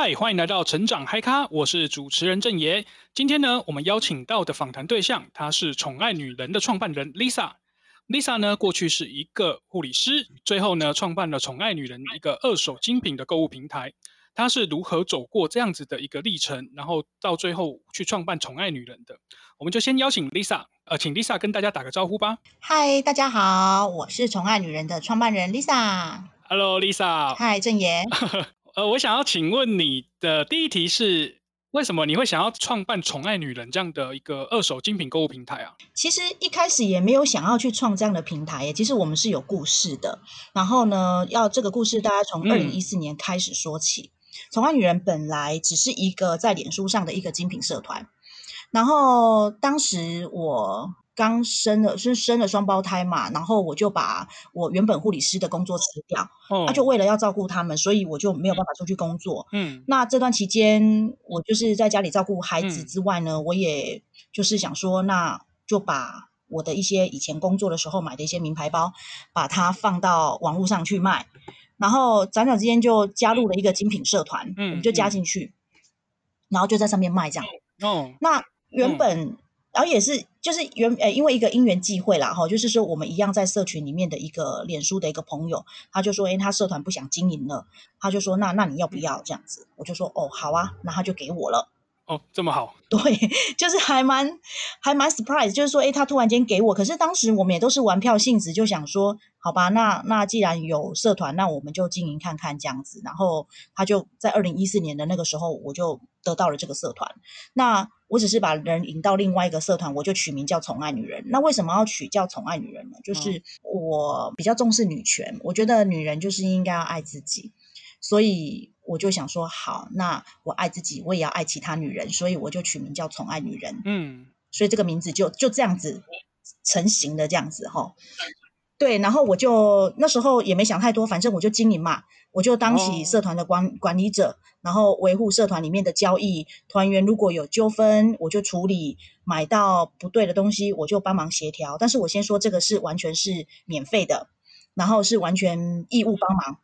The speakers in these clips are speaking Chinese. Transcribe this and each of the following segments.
嗨，欢迎来到成长嗨咖，我是主持人郑爷。今天呢，我们邀请到的访谈对象，她是宠爱女人的创办人 Lisa。Lisa 呢，过去是一个护理师，最后呢，创办了宠爱女人一个二手精品的购物平台。她是如何走过这样子的一个历程，然后到最后去创办宠爱女人的？我们就先邀请 Lisa，呃，请 Lisa 跟大家打个招呼吧。嗨，大家好，我是宠爱女人的创办人 Lisa。Hello，Lisa。嗨，郑爷。呃，我想要请问你的第一题是，为什么你会想要创办“宠爱女人”这样的一个二手精品购物平台啊？其实一开始也没有想要去创这样的平台耶，其实我们是有故事的。然后呢，要这个故事大家从二零一四年开始说起。“宠爱女人”本来只是一个在脸书上的一个精品社团，然后当时我。刚生了是生了双胞胎嘛，然后我就把我原本护理师的工作辞掉，那、哦、就为了要照顾他们，所以我就没有办法出去工作。嗯，那这段期间我就是在家里照顾孩子之外呢，嗯、我也就是想说，那就把我的一些以前工作的时候买的一些名牌包，把它放到网络上去卖，然后转转之间就加入了一个精品社团，嗯，我们就加进去，嗯、然后就在上面卖这样。哦，那原本。嗯然后也是，就是原呃，因为一个因缘际会啦，哈，就是说我们一样在社群里面的一个脸书的一个朋友，他就说，哎，他社团不想经营了，他就说，那那你要不要这样子？我就说，哦，好啊，那他就给我了。哦，这么好，对，就是还蛮还蛮 surprise，就是说，诶，他突然间给我，可是当时我们也都是玩票性质，就想说，好吧，那那既然有社团，那我们就经营看看这样子。然后他就在二零一四年的那个时候，我就得到了这个社团。那我只是把人引到另外一个社团，我就取名叫“宠爱女人”。那为什么要取叫“宠爱女人”呢？就是我比较重视女权，我觉得女人就是应该要爱自己，所以。我就想说，好，那我爱自己，我也要爱其他女人，所以我就取名叫“宠爱女人”。嗯，所以这个名字就就这样子成型的这样子哈。对，然后我就那时候也没想太多，反正我就经营嘛，我就当起社团的管、哦、管理者，然后维护社团里面的交易。团员如果有纠纷，我就处理；买到不对的东西，我就帮忙协调。但是我先说，这个是完全是免费的，然后是完全义务帮忙。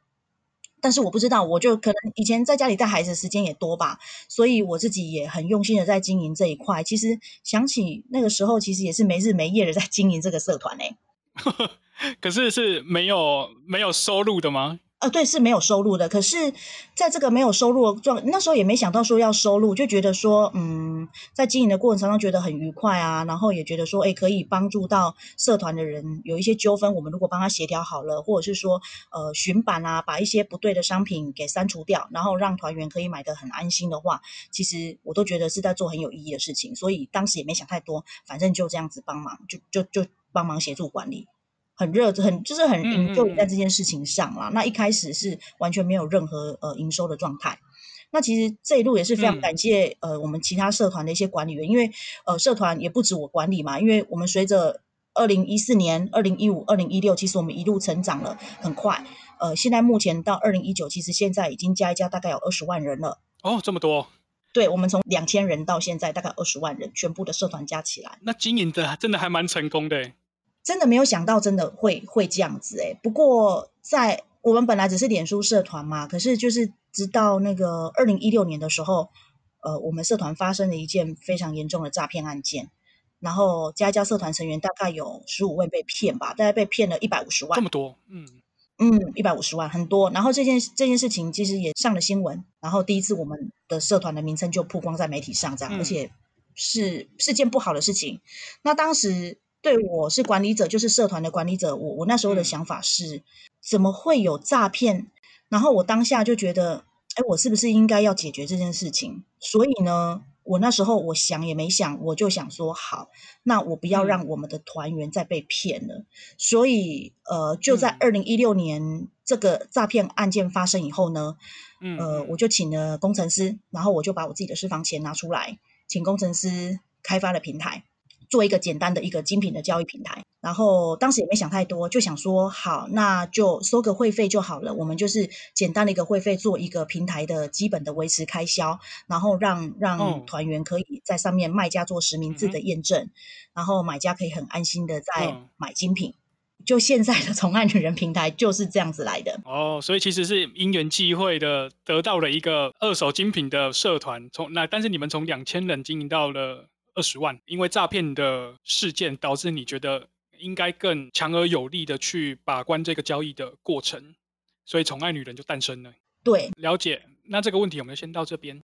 但是我不知道，我就可能以前在家里带孩子的时间也多吧，所以我自己也很用心的在经营这一块。其实想起那个时候，其实也是没日没夜的在经营这个社团欸。可是是没有没有收入的吗？呃，对，是没有收入的。可是，在这个没有收入的状，那时候也没想到说要收入，就觉得说，嗯，在经营的过程当中觉得很愉快啊，然后也觉得说，哎，可以帮助到社团的人有一些纠纷，我们如果帮他协调好了，或者是说，呃，巡版啊，把一些不对的商品给删除掉，然后让团员可以买得很安心的话，其实我都觉得是在做很有意义的事情。所以当时也没想太多，反正就这样子帮忙，就就就帮忙协助管理。很热，很就是很 enjoy 在这件事情上啦。嗯嗯，那一开始是完全没有任何呃营收的状态。那其实这一路也是非常感谢、嗯、呃我们其他社团的一些管理员，因为呃社团也不止我管理嘛，因为我们随着二零一四年、二零一五、二零一六，其实我们一路成长了很快。呃，现在目前到二零一九，其实现在已经加一加，大概有二十万人了。哦，这么多？对，我们从两千人到现在大概二十万人，全部的社团加起来，那经营的真的还蛮成功的。真的没有想到，真的会会这样子诶。不过，在我们本来只是脸书社团嘛，可是就是直到那个二零一六年的时候，呃，我们社团发生了一件非常严重的诈骗案件，然后加一加社团成员大概有十五位被骗吧，大概被骗了一百五十万。这么多？嗯嗯，一百五十万很多。然后这件这件事情其实也上了新闻，然后第一次我们的社团的名称就曝光在媒体上，这样，嗯、而且是是件不好的事情。那当时。对，我是管理者，就是社团的管理者。我我那时候的想法是，怎么会有诈骗？然后我当下就觉得，哎，我是不是应该要解决这件事情？所以呢，我那时候我想也没想，我就想说，好，那我不要让我们的团员再被骗了。所以，呃，就在二零一六年这个诈骗案件发生以后呢，呃，我就请了工程师，然后我就把我自己的私房钱拿出来，请工程师开发了平台。做一个简单的一个精品的交易平台，然后当时也没想太多，就想说好，那就收个会费就好了。我们就是简单的一个会费，做一个平台的基本的维持开销，然后让让团员可以在上面卖家做实名制的验证，嗯、然后买家可以很安心的在买精品。就现在的宠爱女人平台就是这样子来的哦，所以其实是因缘际会的得到了一个二手精品的社团，从那但是你们从两千人经营到了二十万，因为诈骗的事件导致你觉得应该更强而有力的去把关这个交易的过程，所以宠爱女人就诞生了。对，了解。那这个问题我们就先到这边。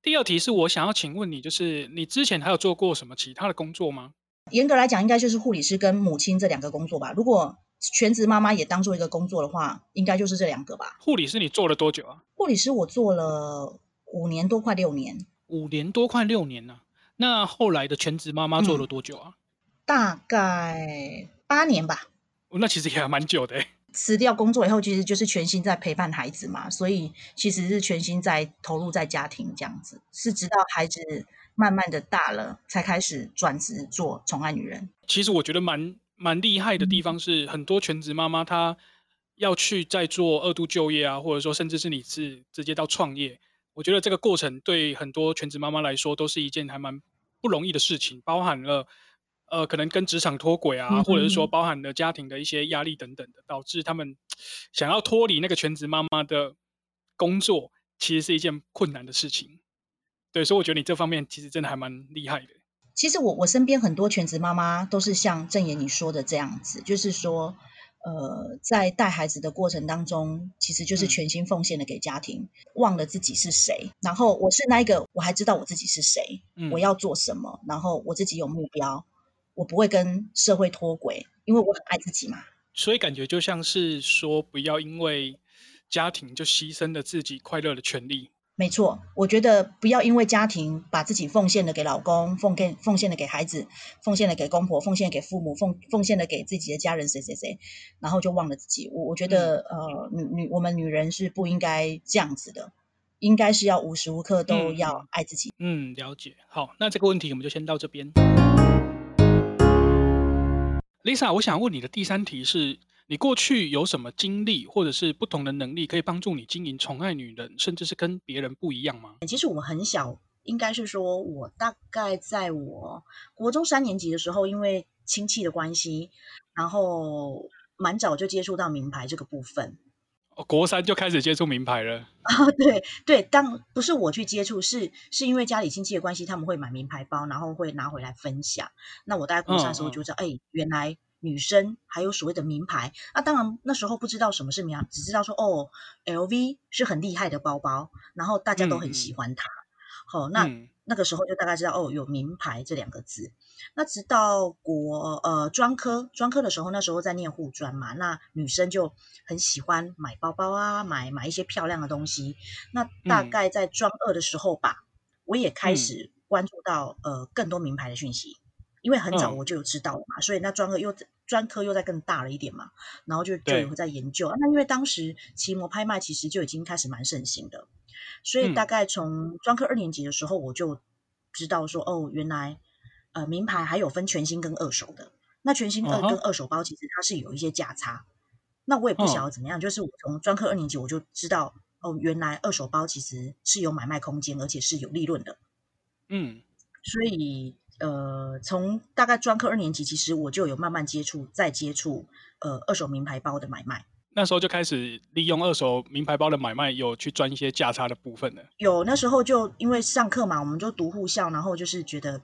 第二题是我想要请问你，就是你之前还有做过什么其他的工作吗？严格来讲，应该就是护理师跟母亲这两个工作吧。如果全职妈妈也当做一个工作的话，应该就是这两个吧。护理师你做了多久啊？护理师我做了五年多，快六年。五年多，快六年了。那后来的全职妈妈做了多久啊？嗯，大概八年吧。哦，那其实也还蛮久的欸。辞掉工作以后，其实就是全心在陪伴孩子嘛，所以其实是全心在投入在家庭这样子，是直到孩子慢慢的大了，才开始转职做宠爱女人。其实我觉得蛮蛮厉害的地方是，很多全职妈妈她要去再做二度就业啊，或者说甚至是你是直接到创业，我觉得这个过程对很多全职妈妈来说都是一件还蛮不容易的事情，包含了。呃，可能跟职场脱轨啊，嗯、或者是说包含了家庭的一些压力等等的，导致他们想要脱离那个全职妈妈的工作，其实是一件困难的事情。对，所以我觉得你这方面其实真的还蛮厉害的。其实我我身边很多全职妈妈都是像正言你说的这样子，就是说，呃，在带孩子的过程当中，其实就是全心奉献的给家庭，嗯、忘了自己是谁。然后我是那一个，我还知道我自己是谁，嗯、我要做什么，然后我自己有目标。我不会跟社会脱轨，因为我很爱自己嘛。所以感觉就像是说，不要因为家庭就牺牲了自己快乐的权利。没错，我觉得不要因为家庭把自己奉献了给老公，奉献奉献了给孩子，奉献了给公婆，奉献给父母，奉奉献了给自己的家人谁谁谁，然后就忘了自己。我我觉得，嗯、呃，女女我们女人是不应该这样子的，应该是要无时无刻都要爱自己。嗯，嗯，了解。好，那这个问题我们就先到这边。Lisa，我想问你的第三题是：你过去有什么经历，或者是不同的能力，可以帮助你经营宠爱女人，甚至是跟别人不一样吗？其实我很小，应该是说，我大概在我国中三年级的时候，因为亲戚的关系，然后蛮早就接触到名牌这个部分。哦，国三就开始接触名牌了 啊？对对，当不是我去接触，是是因为家里亲戚的关系，他们会买名牌包，然后会拿回来分享。那我大概国三的时候就知道，哎、嗯嗯，原来女生还有所谓的名牌。那当然那时候不知道什么是名牌，只知道说哦，LV 是很厉害的包包，然后大家都很喜欢它。好、嗯哦，那。嗯那个时候就大概知道哦，有名牌这两个字。那直到国呃专科专科的时候，那时候在念护专嘛，那女生就很喜欢买包包啊，买买一些漂亮的东西。那大概在专二的时候吧，嗯、我也开始关注到、嗯、呃更多名牌的讯息，因为很早我就有知道了嘛，嗯、所以那专二又专科又再更大了一点嘛，然后就就有在研究。那因为当时奇摩拍卖其实就已经开始蛮盛行的。所以大概从专科二年级的时候，我就知道说，哦，原来呃名牌还有分全新跟二手的。那全新二跟二手包其实它是有一些价差。那我也不晓得怎么样，就是我从专科二年级我就知道，哦，原来二手包其实是有买卖空间，而且是有利润的。嗯，所以呃，从大概专科二年级，其实我就有慢慢接触，再接触呃二手名牌包的买卖。那时候就开始利用二手名牌包的买卖，有去赚一些价差的部分了。有，那时候就因为上课嘛，我们就读护校，然后就是觉得，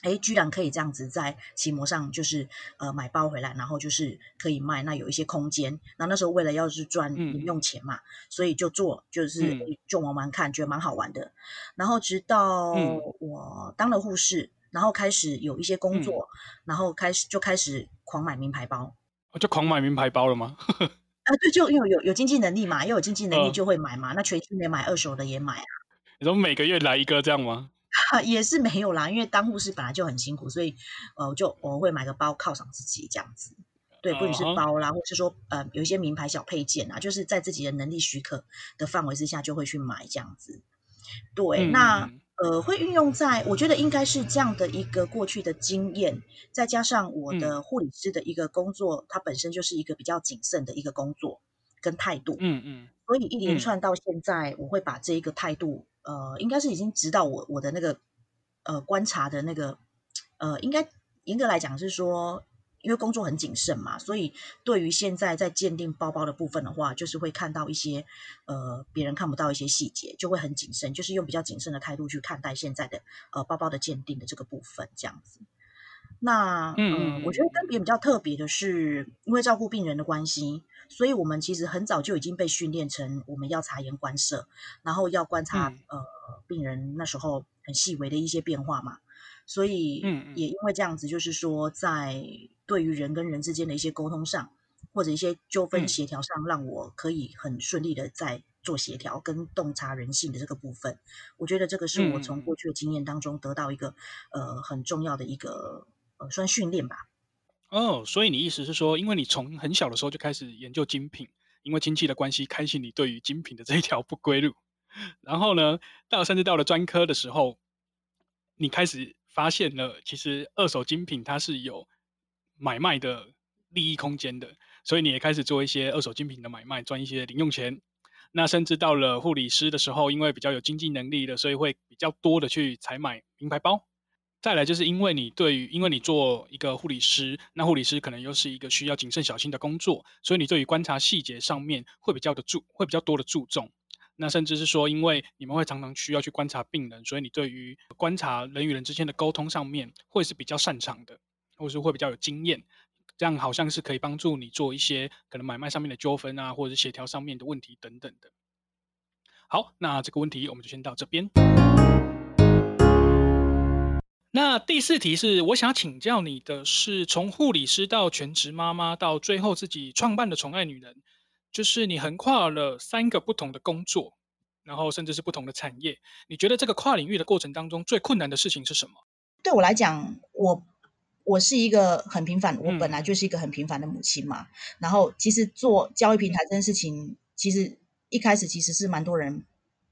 哎，居然可以这样子在奇摩上，就是呃买包回来，然后就是可以卖，那有一些空间。那那时候为了要是赚零用钱嘛，嗯、所以就做，就是、嗯、就玩玩看，觉得蛮好玩的。然后直到我当了护士，嗯、然后开始有一些工作，嗯、然后开始就开始狂买名牌包。就狂买名牌包了吗？啊，对，就因为有有经济能力嘛，又有经济能力就会买嘛。呃、那全新的买，二手的也买啊。你说每个月来一个这样吗？也是没有啦，因为当护士本来就很辛苦，所以呃，就我会买个包犒赏自己这样子。对，不仅是包啦，uh huh. 或者是说呃，有一些名牌小配件啊，就是在自己的能力许可的范围之下，就会去买这样子。对，嗯、那。呃，会运用在，我觉得应该是这样的一个过去的经验，再加上我的护理师的一个工作，嗯、它本身就是一个比较谨慎的一个工作跟态度，嗯嗯，嗯所以一连串到现在，我会把这一个态度，呃，应该是已经指导我我的那个呃观察的那个，呃，应该严格来讲是说，因为工作很谨慎嘛，所以对于现在在鉴定包包的部分的话，就是会看到一些呃别人看不到一些细节，就会很谨慎，就是用比较谨慎的态度去看待现在的呃包包的鉴定的这个部分，这样子。那嗯，我觉得跟别人比较特别的是，因为照顾病人的关系，所以我们其实很早就已经被训练成我们要察言观色，然后要观察、嗯、呃病人那时候很细微的一些变化嘛。所以嗯，也因为这样子，就是说在对于人跟人之间的一些沟通上，或者一些纠纷协调上，让我可以很顺利的在做协调跟洞察人性的这个部分。我觉得这个是我从过去的经验当中得到一个、嗯、呃很重要的一个。呃，算训练吧。哦，所以你意思是说，因为你从很小的时候就开始研究精品，因为亲戚的关系开启你对于精品的这一条不归路。然后呢，到甚至到了专科的时候，你开始发现了，其实二手精品它是有买卖的利益空间的，所以你也开始做一些二手精品的买卖，赚一些零用钱。那甚至到了护理师的时候，因为比较有经济能力的，所以会比较多的去采买名牌包。再来就是因为你对于，因为你做一个护理师，那护理师可能又是一个需要谨慎小心的工作，所以你对于观察细节上面会比较的注，会比较多的注重。那甚至是说，因为你们会常常需要去观察病人，所以你对于观察人与人之间的沟通上面会是比较擅长的，或是会比较有经验。这样好像是可以帮助你做一些可能买卖上面的纠纷啊，或者是协调上面的问题等等的。好，那这个问题我们就先到这边。那第四题是我想请教你的是，从护理师到全职妈妈，到最后自己创办的宠爱女人，就是你横跨了三个不同的工作，然后甚至是不同的产业。你觉得这个跨领域的过程当中最困难的事情是什么？对我来讲，我我是一个很平凡，我本来就是一个很平凡的母亲嘛。嗯、然后其实做教育平台这件事情，其实一开始其实是蛮多人。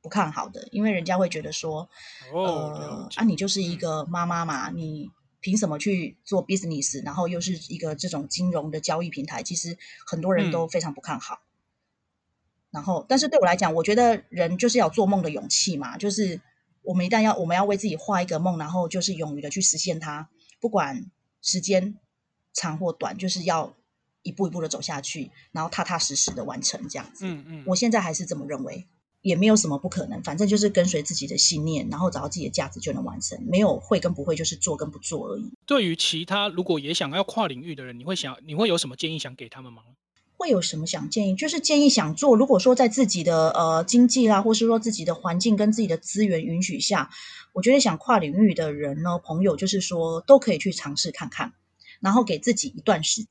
不看好的，因为人家会觉得说，哦、呃，啊，你就是一个妈妈嘛，嗯、你凭什么去做 business？然后又是一个这种金融的交易平台，其实很多人都非常不看好。嗯、然后，但是对我来讲，我觉得人就是要做梦的勇气嘛，就是我们一旦要我们要为自己画一个梦，然后就是勇于的去实现它，不管时间长或短，就是要一步一步的走下去，然后踏踏实实的完成这样子。嗯嗯，我现在还是这么认为。也没有什么不可能，反正就是跟随自己的信念，然后找到自己的价值就能完成。没有会跟不会，就是做跟不做而已。对于其他如果也想要跨领域的人，你会想你会有什么建议想给他们吗？会有什么想建议？就是建议想做，如果说在自己的呃经济啦，或是说自己的环境跟自己的资源允许下，我觉得想跨领域的人呢，朋友就是说都可以去尝试看看，然后给自己一段时间，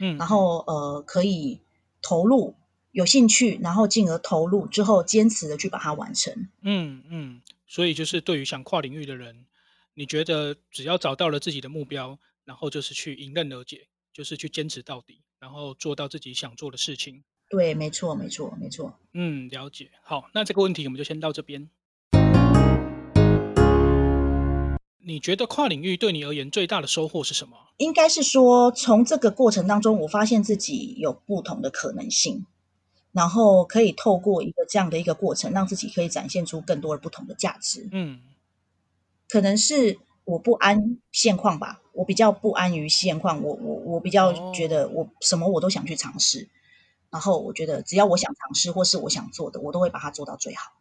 嗯，然后呃可以投入。有兴趣，然后进而投入之后，坚持的去把它完成。嗯嗯，所以就是对于想跨领域的人，你觉得只要找到了自己的目标，然后就是去迎刃而解，就是去坚持到底，然后做到自己想做的事情。对，没错，没错，没错。嗯，了解。好，那这个问题我们就先到这边。你觉得跨领域对你而言最大的收获是什么？应该是说，从这个过程当中，我发现自己有不同的可能性。然后可以透过一个这样的一个过程，让自己可以展现出更多的不同的价值。嗯，可能是我不安现况吧，我比较不安于现况，我我我比较觉得我什么我都想去尝试，哦、然后我觉得只要我想尝试或是我想做的，我都会把它做到最好。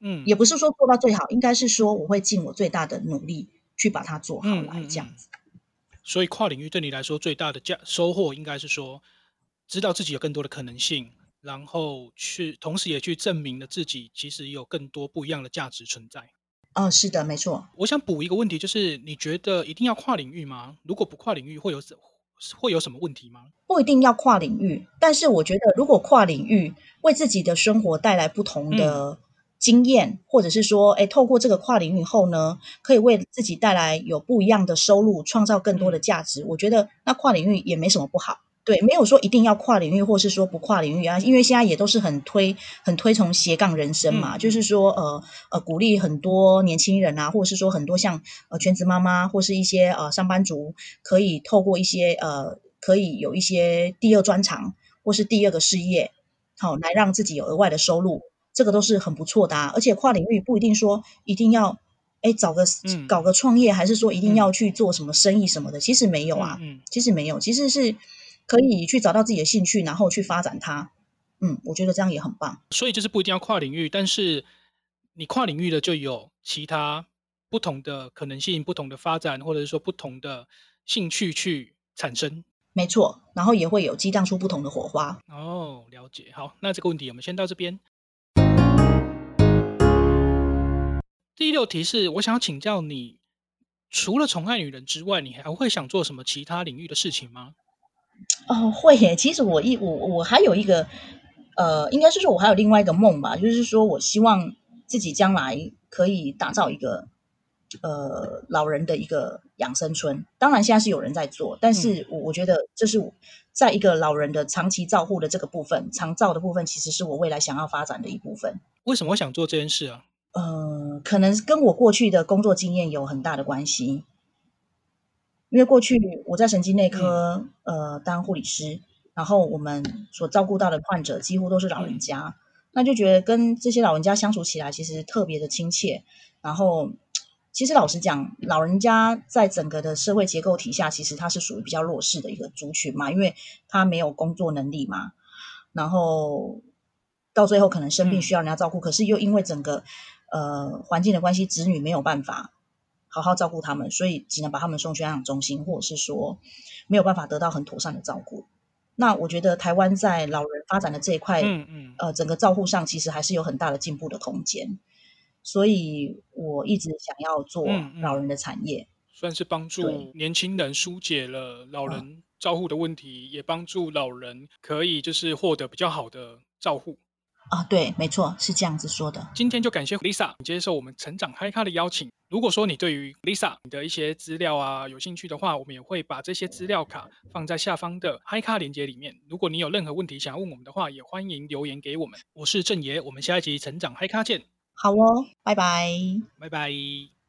嗯，也不是说做到最好，应该是说我会尽我最大的努力去把它做好来，这样子。所以跨领域对你来说最大的价收获，应该是说。知道自己有更多的可能性，然后去，同时也去证明了自己其实有更多不一样的价值存在。哦，是的，没错。我想补一个问题，就是你觉得一定要跨领域吗？如果不跨领域，会有会有什么问题吗？不一定要跨领域，但是我觉得如果跨领域为自己的生活带来不同的经验，嗯、或者是说，哎，透过这个跨领域后呢，可以为自己带来有不一样的收入，创造更多的价值，嗯、我觉得那跨领域也没什么不好。对，没有说一定要跨领域，或是说不跨领域啊，因为现在也都是很推、很推崇斜杠人生嘛，嗯、就是说，呃呃，鼓励很多年轻人啊，或者是说很多像呃全职妈妈或是一些呃上班族，可以透过一些呃，可以有一些第二专长或是第二个事业，好、哦、来让自己有额外的收入，这个都是很不错的啊。而且跨领域不一定说一定要哎，找个、嗯、搞个创业，还是说一定要去做什么生意什么的？嗯、其实没有啊，嗯，其实没有，其实是可以去找到自己的兴趣，然后去发展它。嗯，我觉得这样也很棒。所以就是不一定要跨领域，但是你跨领域的就有其他不同的可能性、不同的发展，或者是说不同的兴趣去产生。没错，然后也会有激荡出不同的火花。哦，了解。好，那这个问题我们先到这边。第六题是我想要请教你，除了宠爱女人之外，你还会想做什么其他领域的事情吗？哦，会耶。其实我一我我还有一个。呃，应该是说，我还有另外一个梦吧，就是说我希望自己将来可以打造一个呃老人的一个养生村。当然，现在是有人在做，但是我我觉得这是在一个老人的长期照护的这个部分，长照的部分，其实是我未来想要发展的一部分。为什么会想做这件事啊？呃，可能跟我过去的工作经验有很大的关系，因为过去我在神经内科、嗯、呃当护理师。然后我们所照顾到的患者几乎都是老人家，嗯、那就觉得跟这些老人家相处起来其实特别的亲切。然后，其实老实讲，老人家在整个的社会结构体下，其实他是属于比较弱势的一个族群嘛，因为他没有工作能力嘛。然后到最后可能生病需要人家照顾，嗯、可是又因为整个呃环境的关系，子女没有办法好好照顾他们，所以只能把他们送去安养中心，或者是说没有办法得到很妥善的照顾。那我觉得台湾在老人发展的这一块，嗯嗯，呃，整个照护上其实还是有很大的进步的空间，所以我一直想要做老人的产业，嗯嗯、算是帮助年轻人疏解了老人照护的问题，嗯、也帮助老人可以就是获得比较好的照护。啊，对，没错，是这样子说的。今天就感谢 Lisa 接受我们成长嗨咖的邀请。如果说你对于 Lisa 你的一些资料啊有兴趣的话，我们也会把这些资料卡放在下方的嗨咖链接里面。如果你有任何问题想要问我们的话，也欢迎留言给我们。我是郑爷，我们下一集成长嗨咖见。好哦，拜拜，拜拜。